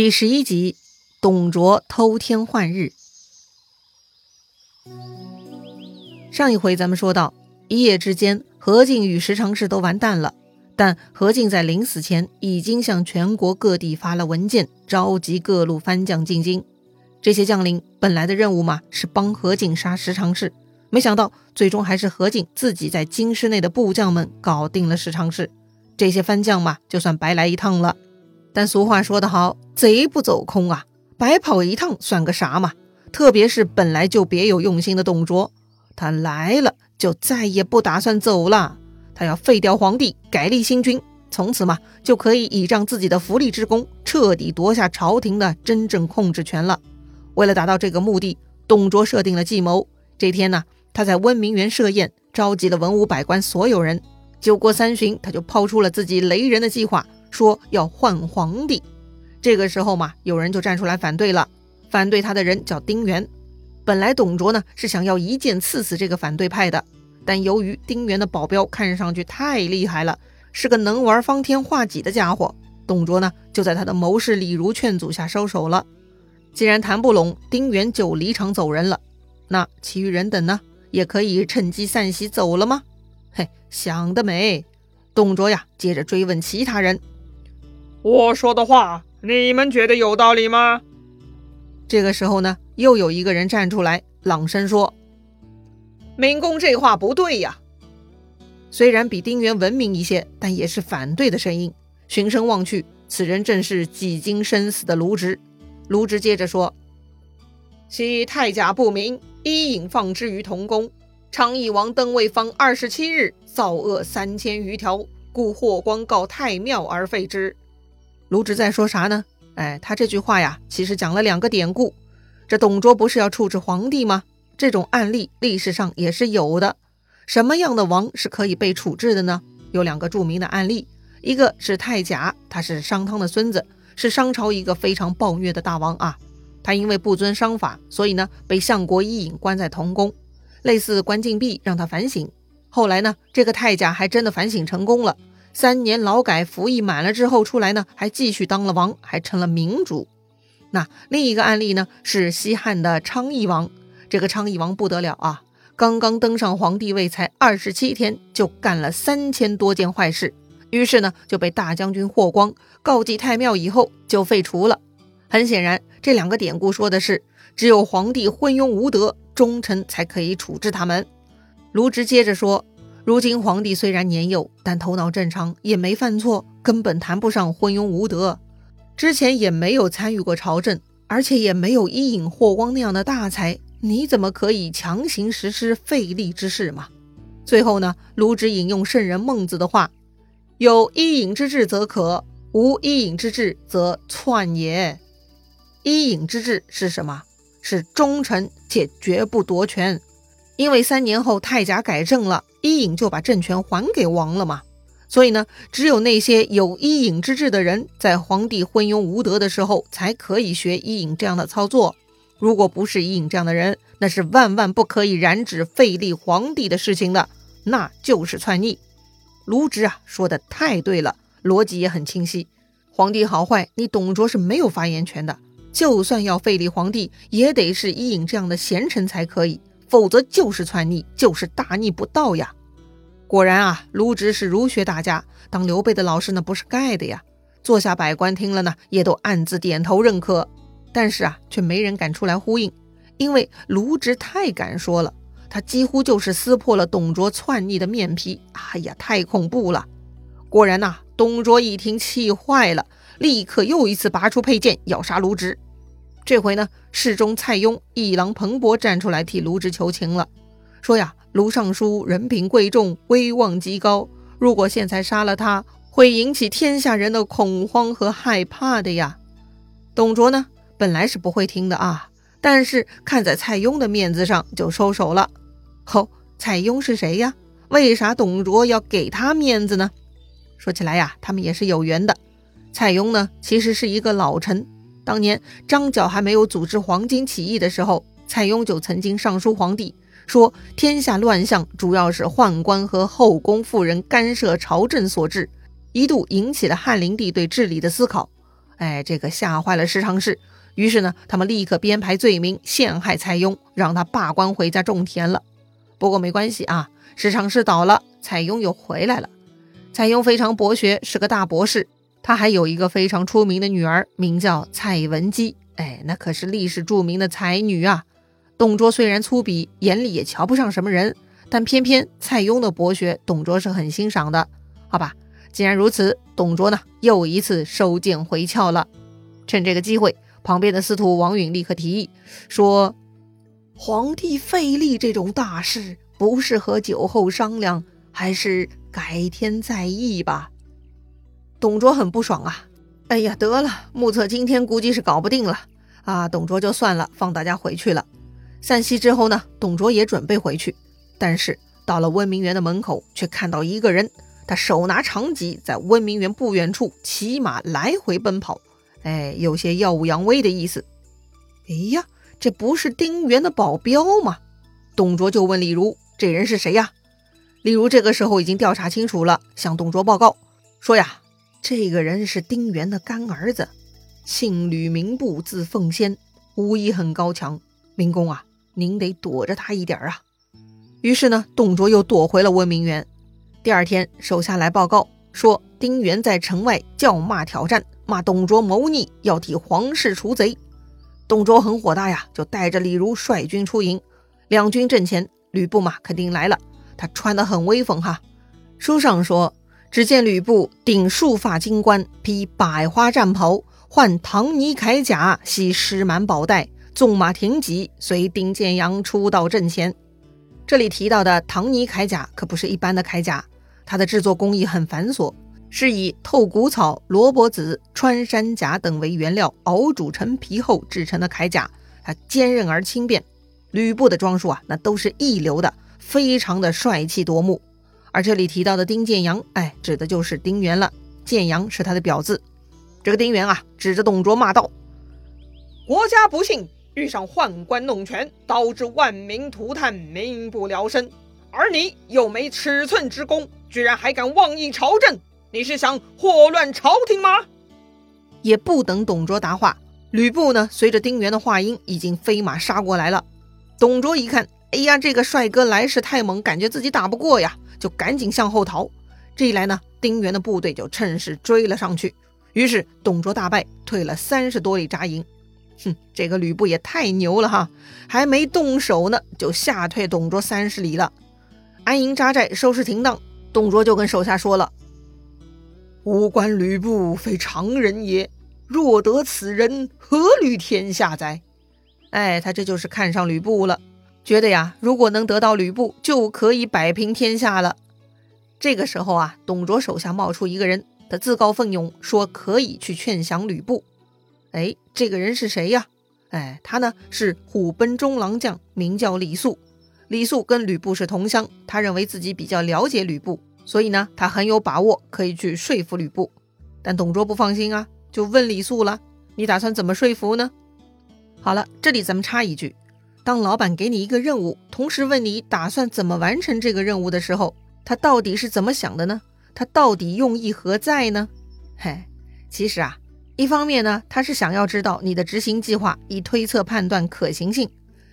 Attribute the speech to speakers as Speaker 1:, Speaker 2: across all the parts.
Speaker 1: 第十一集，董卓偷天换日。上一回咱们说到，一夜之间，何进与石常侍都完蛋了。但何进在临死前已经向全国各地发了文件，召集各路番将进京。这些将领本来的任务嘛，是帮何进杀石常侍，没想到最终还是何进自己在京师内的部将们搞定了石常侍。这些番将嘛，就算白来一趟了。但俗话说得好，贼不走空啊，白跑一趟算个啥嘛？特别是本来就别有用心的董卓，他来了就再也不打算走了。他要废掉皇帝，改立新君，从此嘛就可以倚仗自己的福利之功，彻底夺下朝廷的真正控制权了。为了达到这个目的，董卓设定了计谋。这天呢，他在温明园设宴，召集了文武百官所有人。酒过三巡，他就抛出了自己雷人的计划，说要换皇帝。这个时候嘛，有人就站出来反对了。反对他的人叫丁原。本来董卓呢是想要一剑刺死这个反对派的。但由于丁原的保镖看上去太厉害了，是个能玩方天画戟的家伙，董卓呢就在他的谋士李儒劝阻下收手了。既然谈不拢，丁原就离场走人了。那其余人等呢，也可以趁机散席走了吗？嘿，想得美！董卓呀，接着追问其他人：“
Speaker 2: 我说的话，你们觉得有道理吗？”
Speaker 1: 这个时候呢，又有一个人站出来，朗声说。
Speaker 3: 明公这话不对呀！
Speaker 1: 虽然比丁原文明一些，但也是反对的声音。循声望去，此人正是几经生死的卢植。卢植接着说：“
Speaker 3: 昔太甲不明，伊尹放之于同宫。昌邑王登位方二十七日，造恶三千余条，故霍光告太庙而废之。”
Speaker 1: 卢植在说啥呢？哎，他这句话呀，其实讲了两个典故。这董卓不是要处置皇帝吗？这种案例历史上也是有的。什么样的王是可以被处置的呢？有两个著名的案例，一个是太甲，他是商汤的孙子，是商朝一个非常暴虐的大王啊。他因为不遵商法，所以呢被相国伊尹关在同宫，类似关禁闭，让他反省。后来呢，这个太甲还真的反省成功了，三年劳改服役满了之后出来呢，还继续当了王，还成了明主。那另一个案例呢，是西汉的昌邑王。这个昌邑王不得了啊！刚刚登上皇帝位才二十七天，就干了三千多件坏事，于是呢就被大将军霍光告祭太庙，以后就废除了。很显然，这两个典故说的是，只有皇帝昏庸无德，忠臣才可以处置他们。卢植接着说：“如今皇帝虽然年幼，但头脑正常，也没犯错，根本谈不上昏庸无德。之前也没有参与过朝政，而且也没有伊尹、霍光那样的大才。”你怎么可以强行实施废立之事嘛？最后呢，卢植引用圣人孟子的话：“有伊尹之志则可，无伊尹之志则篡也。”伊尹之志是什么？是忠臣且绝不夺权。因为三年后太甲改正了，伊尹就把政权还给王了嘛。所以呢，只有那些有伊尹之志的人，在皇帝昏庸无德的时候，才可以学伊尹这样的操作。如果不是伊尹这样的人，那是万万不可以染指废立皇帝的事情的，那就是篡逆。卢植啊，说的太对了，逻辑也很清晰。皇帝好坏，你董卓是没有发言权的。就算要废立皇帝，也得是伊尹这样的贤臣才可以，否则就是篡逆，就是大逆不道呀。果然啊，卢植是儒学大家，当刘备的老师那不是盖的呀。坐下百官听了呢，也都暗自点头认可。但是啊，却没人敢出来呼应，因为卢植太敢说了，他几乎就是撕破了董卓篡逆的面皮。哎呀，太恐怖了！果然呐，董卓一听气坏了，立刻又一次拔出佩剑要杀卢植。这回呢，侍中蔡邕一郎彭博站出来替卢植求情了，说呀，卢尚书人品贵重，威望极高，如果现在杀了他，会引起天下人的恐慌和害怕的呀。董卓呢？本来是不会听的啊，但是看在蔡邕的面子上，就收手了。吼，蔡邕是谁呀？为啥董卓要给他面子呢？说起来呀，他们也是有缘的。蔡邕呢，其实是一个老臣。当年张角还没有组织黄巾起义的时候，蔡邕就曾经上书皇帝，说天下乱象主要是宦官和后宫妇人干涉朝政所致，一度引起了汉灵帝对治理的思考。哎，这个吓坏了十常侍。于是呢，他们立刻编排罪名陷害蔡邕，让他罢官回家种田了。不过没关系啊，十常侍倒了，蔡邕又回来了。蔡邕非常博学，是个大博士。他还有一个非常出名的女儿，名叫蔡文姬。哎，那可是历史著名的才女啊。董卓虽然粗鄙，眼里也瞧不上什么人，但偏偏蔡邕的博学，董卓是很欣赏的。好吧，既然如此，董卓呢又一次收剑回鞘了。趁这个机会。旁边的司徒王允立刻提议说：“皇帝废立这种大事，不适合酒后商量，还是改天再议吧。”董卓很不爽啊！哎呀，得了，目测今天估计是搞不定了啊！董卓就算了，放大家回去了。散席之后呢，董卓也准备回去，但是到了温明园的门口，却看到一个人，他手拿长戟，在温明园不远处骑马来回奔跑。哎，有些耀武扬威的意思。哎呀，这不是丁原的保镖吗？董卓就问李儒：“这人是谁呀？”李儒这个时候已经调查清楚了，向董卓报告说：“呀，这个人是丁原的干儿子，姓吕，名布，字奉先，武艺很高强。明公啊，您得躲着他一点啊。”于是呢，董卓又躲回了温明园。第二天，手下来报告说，丁原在城外叫骂挑战。骂董卓谋逆，要替皇室除贼。董卓很火大呀，就带着李儒率军出营。两军阵前，吕布嘛肯定来了，他穿得很威风哈。书上说，只见吕布顶束发金冠，披百花战袍，换唐泥铠甲，系狮满宝带，纵马挺戟，随丁建阳出到阵前。这里提到的唐泥铠甲可不是一般的铠甲，它的制作工艺很繁琐。是以透骨草、萝卜籽、穿山甲等为原料熬煮成皮后制成的铠甲，它坚韧而轻便。吕布的装束啊，那都是一流的，非常的帅气夺目。而这里提到的丁建阳，哎，指的就是丁原了。建阳是他的表字。这个丁原啊，指着董卓骂道：“
Speaker 2: 国家不幸遇上宦官弄权，导致万民涂炭，民不聊生。而你又没尺寸之功，居然还敢妄议朝政！”你是想祸乱朝廷吗？
Speaker 1: 也不等董卓答话，吕布呢，随着丁原的话音，已经飞马杀过来了。董卓一看，哎呀，这个帅哥来势太猛，感觉自己打不过呀，就赶紧向后逃。这一来呢，丁原的部队就趁势追了上去。于是董卓大败，退了三十多里扎营。哼，这个吕布也太牛了哈，还没动手呢，就吓退董卓三十里了。安营扎寨，收拾停当，董卓就跟手下说了。吾观吕布非常人也，若得此人，何虑天下哉？哎，他这就是看上吕布了，觉得呀，如果能得到吕布，就可以摆平天下了。这个时候啊，董卓手下冒出一个人，他自告奋勇说可以去劝降吕布。哎，这个人是谁呀？哎，他呢是虎贲中郎将，名叫李肃。李肃跟吕布是同乡，他认为自己比较了解吕布。所以呢，他很有把握可以去说服吕布，但董卓不放心啊，就问李肃了：“你打算怎么说服呢？”好了，这里咱们插一句：当老板给你一个任务，同时问你打算怎么完成这个任务的时候，他到底是怎么想的呢？他到底用意何在呢？嘿，其实啊，一方面呢，他是想要知道你的执行计划，以推测判断可行性；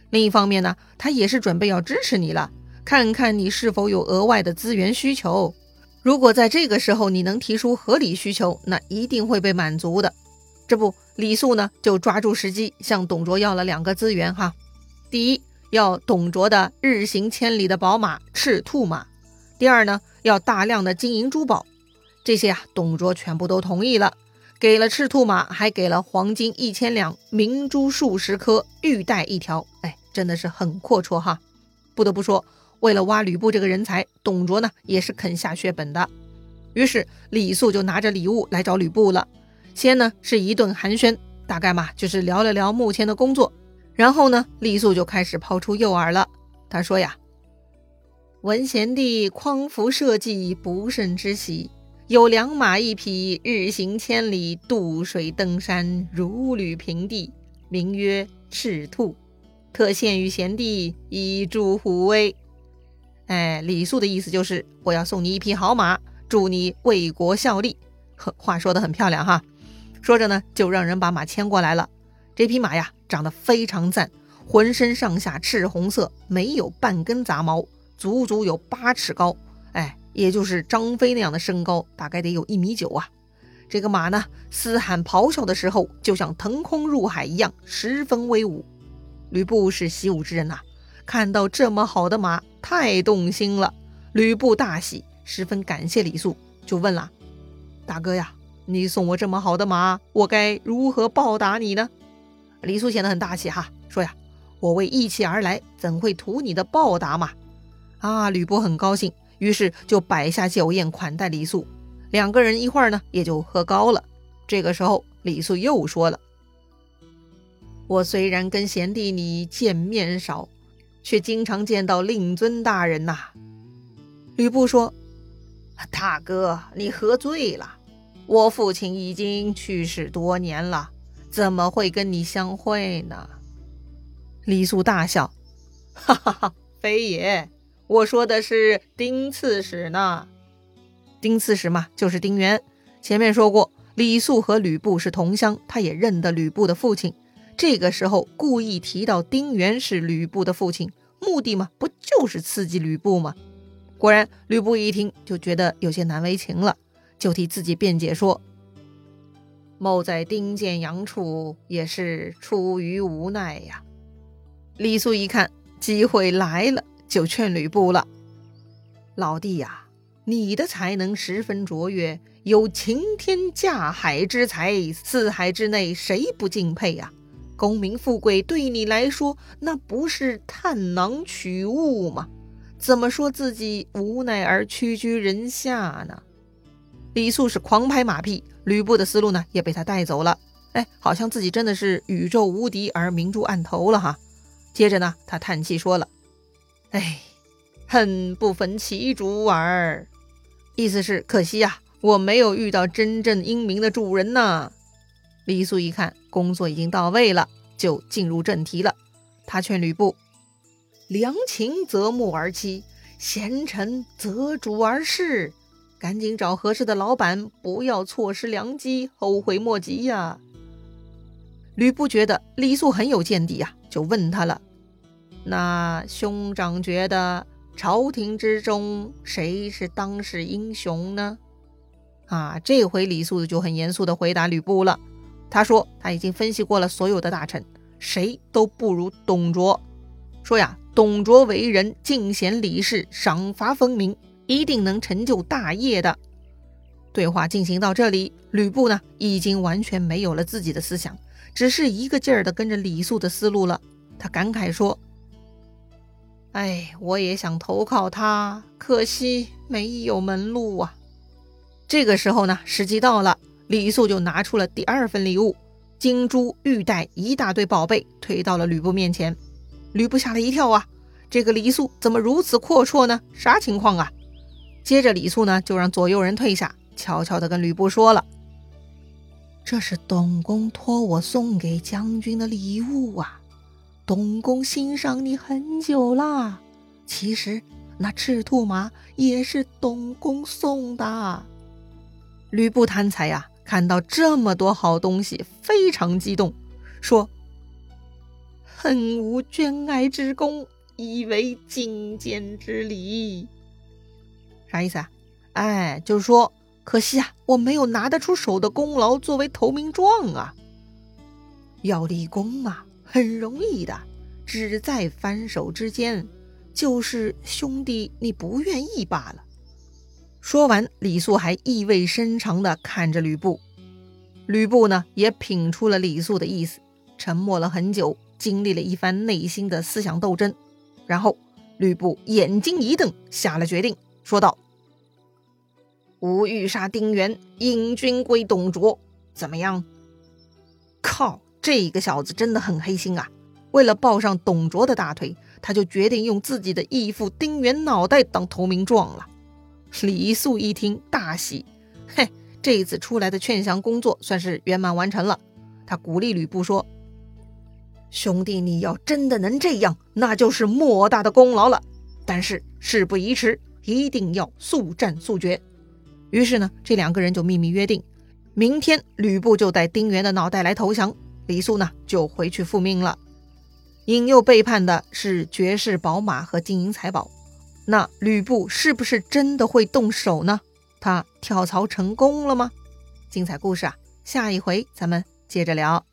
Speaker 1: 另一方面呢，他也是准备要支持你了。看看你是否有额外的资源需求，如果在这个时候你能提出合理需求，那一定会被满足的。这不，李肃呢就抓住时机向董卓要了两个资源哈。第一，要董卓的日行千里的宝马赤兔马；第二呢，要大量的金银珠宝。这些啊，董卓全部都同意了，给了赤兔马，还给了黄金一千两、明珠数十颗、玉带一条。哎，真的是很阔绰哈。不得不说。为了挖吕布这个人才，董卓呢也是肯下血本的。于是李肃就拿着礼物来找吕布了。先呢是一顿寒暄，大概嘛就是聊了聊目前的工作。然后呢，李肃就开始抛出诱饵了。他说呀：“闻贤弟匡扶社稷，不胜之喜。有良马一匹，日行千里，渡水登山，如履平地，名曰赤兔，特献于贤弟，以助虎威。”哎，李肃的意思就是我要送你一匹好马，祝你为国效力。呵，话说的很漂亮哈。说着呢，就让人把马牵过来了。这匹马呀，长得非常赞，浑身上下赤红色，没有半根杂毛，足足有八尺高。哎，也就是张飞那样的身高，大概得有一米九啊。这个马呢，嘶喊咆哮的时候，就像腾空入海一样，十分威武。吕布是习武之人呐，看到这么好的马，太动心了。吕布大喜，十分感谢李肃，就问了：“大哥呀，你送我这么好的马，我该如何报答你呢？”李肃显得很大气哈，说呀：“我为义气而来，怎会图你的报答嘛？”啊，吕布很高兴，于是就摆下酒宴款待李肃。两个人一会儿呢，也就喝高了。这个时候，李肃又说了：“我虽然跟贤弟你见面少，却经常见到令尊大人呐。”吕布说：“大哥，你喝醉了。我父亲已经去世多年了，怎么会跟你相会呢？”李肃大笑：“哈哈哈，非也，我说的是丁刺史呢。”丁刺史嘛，就是丁原。前面说过，李肃和吕布是同乡，他也认得吕布的父亲。这个时候故意提到丁原是吕布的父亲，目的嘛，不就是刺激吕布吗？果然，吕布一听就觉得有些难为情了，就替自己辩解说：“某在丁建阳处，也是出于无奈呀。”李肃一看机会来了，就劝吕布了：“老弟呀。”你的才能十分卓越，有擎天架海之才，四海之内谁不敬佩呀？功名富贵对你来说，那不是探囊取物吗？怎么说自己无奈而屈居人下呢？李肃是狂拍马屁，吕布的思路呢也被他带走了。哎，好像自己真的是宇宙无敌而明珠暗投了哈。接着呢，他叹气说了：“哎，恨不逢其主耳。”意思是可惜呀，我没有遇到真正英明的主人呐。李肃一看工作已经到位了，就进入正题了。他劝吕布：“良禽择木而栖，贤臣择主而事。赶紧找合适的老板，不要错失良机，后悔莫及呀。”吕布觉得李肃很有见地呀，就问他了：“那兄长觉得？”朝廷之中，谁是当世英雄呢？啊，这回李肃就很严肃地回答吕布了。他说他已经分析过了所有的大臣，谁都不如董卓。说呀，董卓为人敬贤礼士，赏罚分明，一定能成就大业的。对话进行到这里，吕布呢已经完全没有了自己的思想，只是一个劲儿的跟着李肃的思路了。他感慨说。哎，我也想投靠他，可惜没有门路啊。这个时候呢，时机到了，李肃就拿出了第二份礼物——金珠玉带一大堆宝贝，推到了吕布面前。吕布吓了一跳啊，这个李肃怎么如此阔绰呢？啥情况啊？接着李肃呢，就让左右人退下，悄悄地跟吕布说了：“这是董公托我送给将军的礼物啊。”董公欣赏你很久啦，其实那赤兔马也是董公送的。吕布贪财呀，看到这么多好东西，非常激动，说：“恨无捐爱之功，以为进谏之礼。”啥意思啊？哎，就是说，可惜啊，我没有拿得出手的功劳作为投名状啊。要立功嘛。很容易的，只在翻手之间，就是兄弟你不愿意罢了。说完，李肃还意味深长地看着吕布。吕布呢，也品出了李肃的意思，沉默了很久，经历了一番内心的思想斗争。然后，吕布眼睛一瞪，下了决定，说道：“吾欲杀丁原，引军归董卓，怎么样？”靠！这个小子真的很黑心啊！为了抱上董卓的大腿，他就决定用自己的义父丁原脑袋当投名状了。李肃一听大喜，嘿，这一次出来的劝降工作算是圆满完成了。他鼓励吕布说：“兄弟，你要真的能这样，那就是莫大的功劳了。但是事不宜迟，一定要速战速决。”于是呢，这两个人就秘密约定。明天吕布就带丁原的脑袋来投降，李肃呢就回去复命了。引诱背叛的是绝世宝马和金银财宝，那吕布是不是真的会动手呢？他跳槽成功了吗？精彩故事啊，下一回咱们接着聊。